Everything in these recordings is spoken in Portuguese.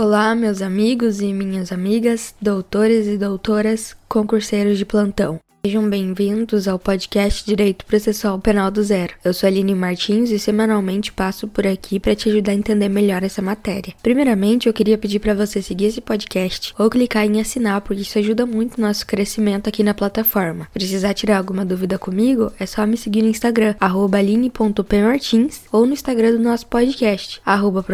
Olá, meus amigos e minhas amigas, doutores e doutoras, concurseiros de plantão. Sejam bem-vindos ao podcast Direito Processual Penal do Zero. Eu sou Aline Martins e semanalmente passo por aqui para te ajudar a entender melhor essa matéria. Primeiramente, eu queria pedir para você seguir esse podcast ou clicar em assinar, porque isso ajuda muito no nosso crescimento aqui na plataforma. Precisar tirar alguma dúvida comigo, é só me seguir no Instagram, aline.pmartins, ou no Instagram do nosso podcast, arroba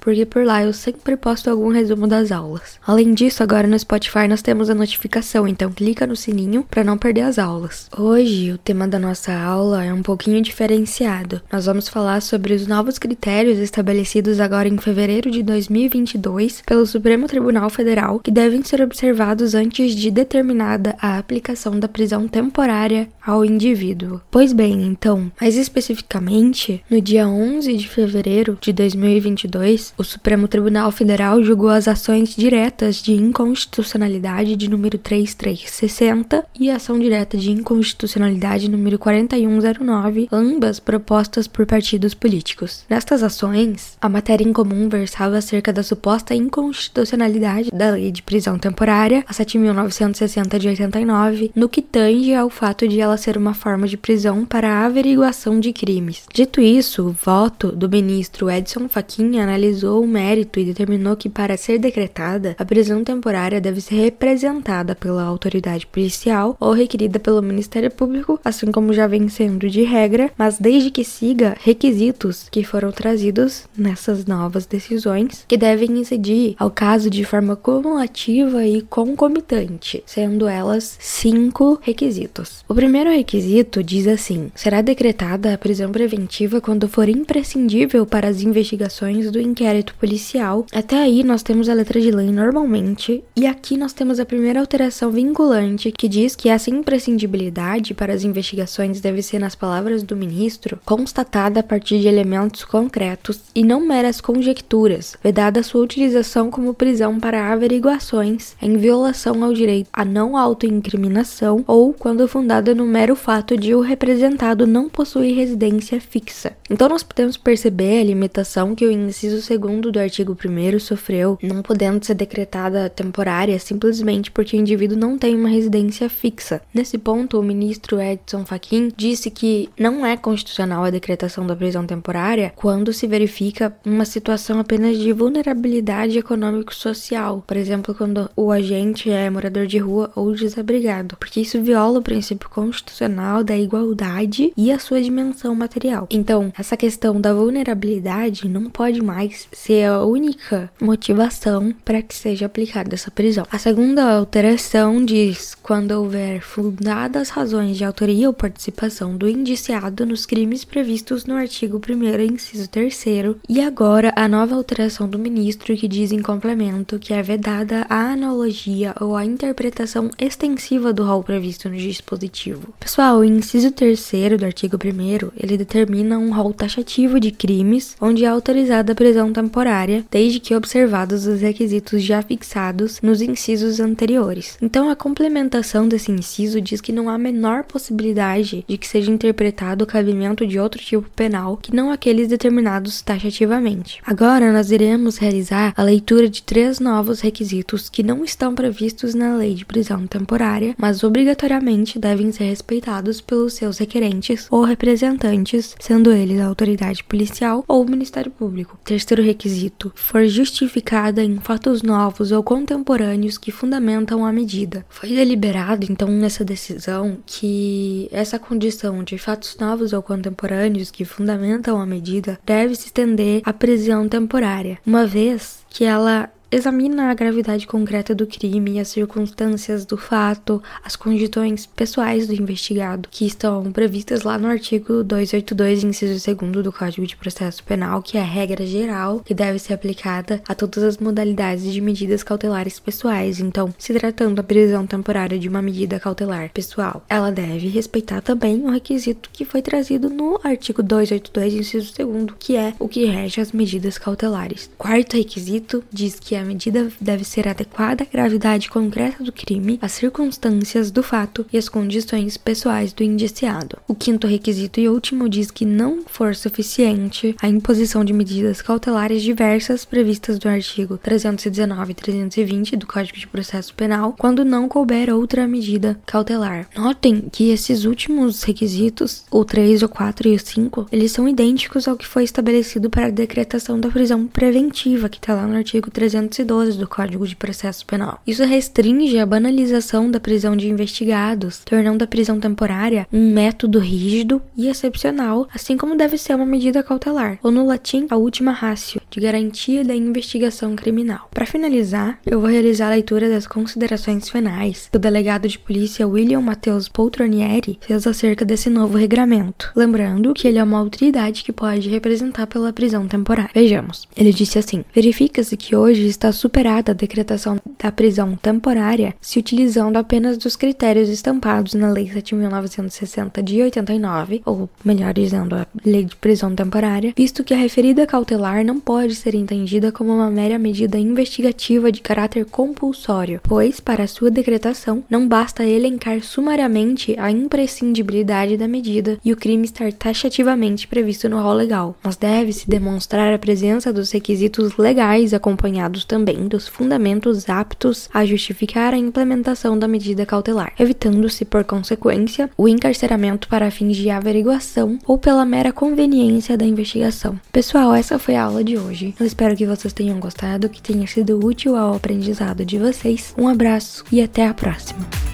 porque por lá eu sempre posto algum resumo das aulas. Além disso, agora no Spotify nós temos a notificação então clica no sininho para não perder as aulas. Hoje o tema da nossa aula é um pouquinho diferenciado. Nós vamos falar sobre os novos critérios estabelecidos agora em fevereiro de 2022 pelo Supremo Tribunal Federal que devem ser observados antes de determinada a aplicação da prisão temporária ao indivíduo. Pois bem, então, mais especificamente, no dia 11 de fevereiro de 2022, o Supremo Tribunal Federal julgou as ações diretas de inconstitucionalidade de número 3 360 e ação direta de inconstitucionalidade número 4109, ambas propostas por partidos políticos. Nestas ações, a matéria em comum versava acerca da suposta inconstitucionalidade da Lei de Prisão Temporária, a 7.960 de 89, no que tange ao fato de ela ser uma forma de prisão para a averiguação de crimes. Dito isso, o voto do ministro Edson Fachin analisou o mérito e determinou que, para ser decretada, a prisão temporária deve ser representada pela autoridade policial ou requerida pelo Ministério Público, assim como já vem sendo de regra, mas desde que siga requisitos que foram trazidos nessas novas decisões, que devem incidir ao caso de forma cumulativa e concomitante, sendo elas cinco requisitos. O primeiro requisito diz assim: será decretada a prisão preventiva quando for imprescindível para as investigações do inquérito policial. Até aí nós temos a letra de lei normalmente, e aqui nós temos a primeira alteração vinculante que diz que essa imprescindibilidade para as investigações deve ser, nas palavras do ministro, constatada a partir de elementos concretos e não meras conjecturas, vedada sua utilização como prisão para averiguações em violação ao direito à não autoincriminação ou quando fundada no mero fato de o representado não possuir residência fixa. Então nós podemos perceber a limitação que o inciso segundo do artigo 1 sofreu, não podendo ser decretada temporária simplesmente porque o indivíduo não tem uma residência fixa. Nesse ponto, o ministro Edson Fachin disse que não é constitucional a decretação da prisão temporária quando se verifica uma situação apenas de vulnerabilidade econômico-social, por exemplo, quando o agente é morador de rua ou desabrigado, porque isso viola o princípio constitucional da igualdade e a sua dimensão material. Então, essa questão da vulnerabilidade não pode mais ser a única motivação para que seja aplicada essa prisão. A segunda alteração diz quando houver fundadas razões de autoria ou participação do indiciado nos crimes previstos no artigo 1 inciso 3 e agora a nova alteração do ministro que diz em complemento que é vedada a analogia ou a interpretação extensiva do rol previsto no dispositivo. Pessoal, o inciso 3 do artigo 1 ele determina um rol taxativo de crimes onde é autorizada a prisão temporária desde que observados os requisitos já fixados nos incisos anteriores. Então, a complementação desse inciso diz que não há menor possibilidade de que seja interpretado o cabimento de outro tipo penal que não aqueles determinados taxativamente. Agora, nós iremos realizar a leitura de três novos requisitos que não estão previstos na lei de prisão temporária, mas obrigatoriamente devem ser respeitados pelos seus requerentes ou representantes, sendo eles a autoridade policial ou o Ministério Público. Terceiro requisito: for justificada em fatos novos ou contemporâneos que fundamentam a medida foi deliberado, então, nessa decisão que essa condição de fatos novos ou contemporâneos que fundamentam a medida deve se estender à prisão temporária, uma vez que ela examina a gravidade concreta do crime, as circunstâncias do fato, as condições pessoais do investigado, que estão previstas lá no artigo 282, inciso 2 do Código de Processo Penal, que é a regra geral que deve ser aplicada a todas as modalidades de medidas cautelares pessoais. Então, se tratando da prisão temporária de uma medida cautelar pessoal, ela deve respeitar também o requisito que foi trazido no artigo 282, inciso 2 que é o que rege as medidas cautelares. Quarto requisito diz que a medida deve ser adequada à gravidade concreta do crime, às circunstâncias do fato e às condições pessoais do indiciado. O quinto requisito e último diz que não for suficiente a imposição de medidas cautelares diversas previstas no artigo 319 e 320 do Código de Processo Penal, quando não couber outra medida cautelar. Notem que esses últimos requisitos, o 3, o 4 e o 5, eles são idênticos ao que foi estabelecido para a decretação da prisão preventiva, que está lá no artigo 312 do Código de Processo Penal. Isso restringe a banalização da prisão de investigados, tornando a prisão temporária um método rígido e excepcional, assim como deve ser uma medida cautelar, ou no latim, a última ratio, de garantia da investigação criminal. Para finalizar, eu vou realizar a leitura das considerações finais que o delegado de polícia William Matheus Poltronieri fez acerca desse novo regramento, lembrando que ele é uma autoridade que pode representar pela prisão temporária. Vejamos. Ele disse assim: Verifica-se que hoje está superada a decretação da prisão temporária se utilizando apenas dos critérios estampados na Lei 7.960 de 89, ou melhor dizendo, a Lei de Prisão Temporária, visto que a referida cautelar não pode ser entendida como uma mera medida investigativa de caráter compulsório, pois, para sua decretação, não basta elencar sumariamente a imprescindibilidade da medida e o crime estar taxativamente previsto no rol legal, mas deve-se demonstrar a presença dos requisitos legais acompanhados também dos fundamentos aptos a justificar a implementação da medida cautelar, evitando-se, por consequência, o encarceramento para fins de averiguação ou pela mera conveniência da investigação. Pessoal, essa foi a aula de hoje. Eu espero que vocês tenham gostado, que tenha sido útil ao aprendizado de vocês. Um abraço e até a próxima.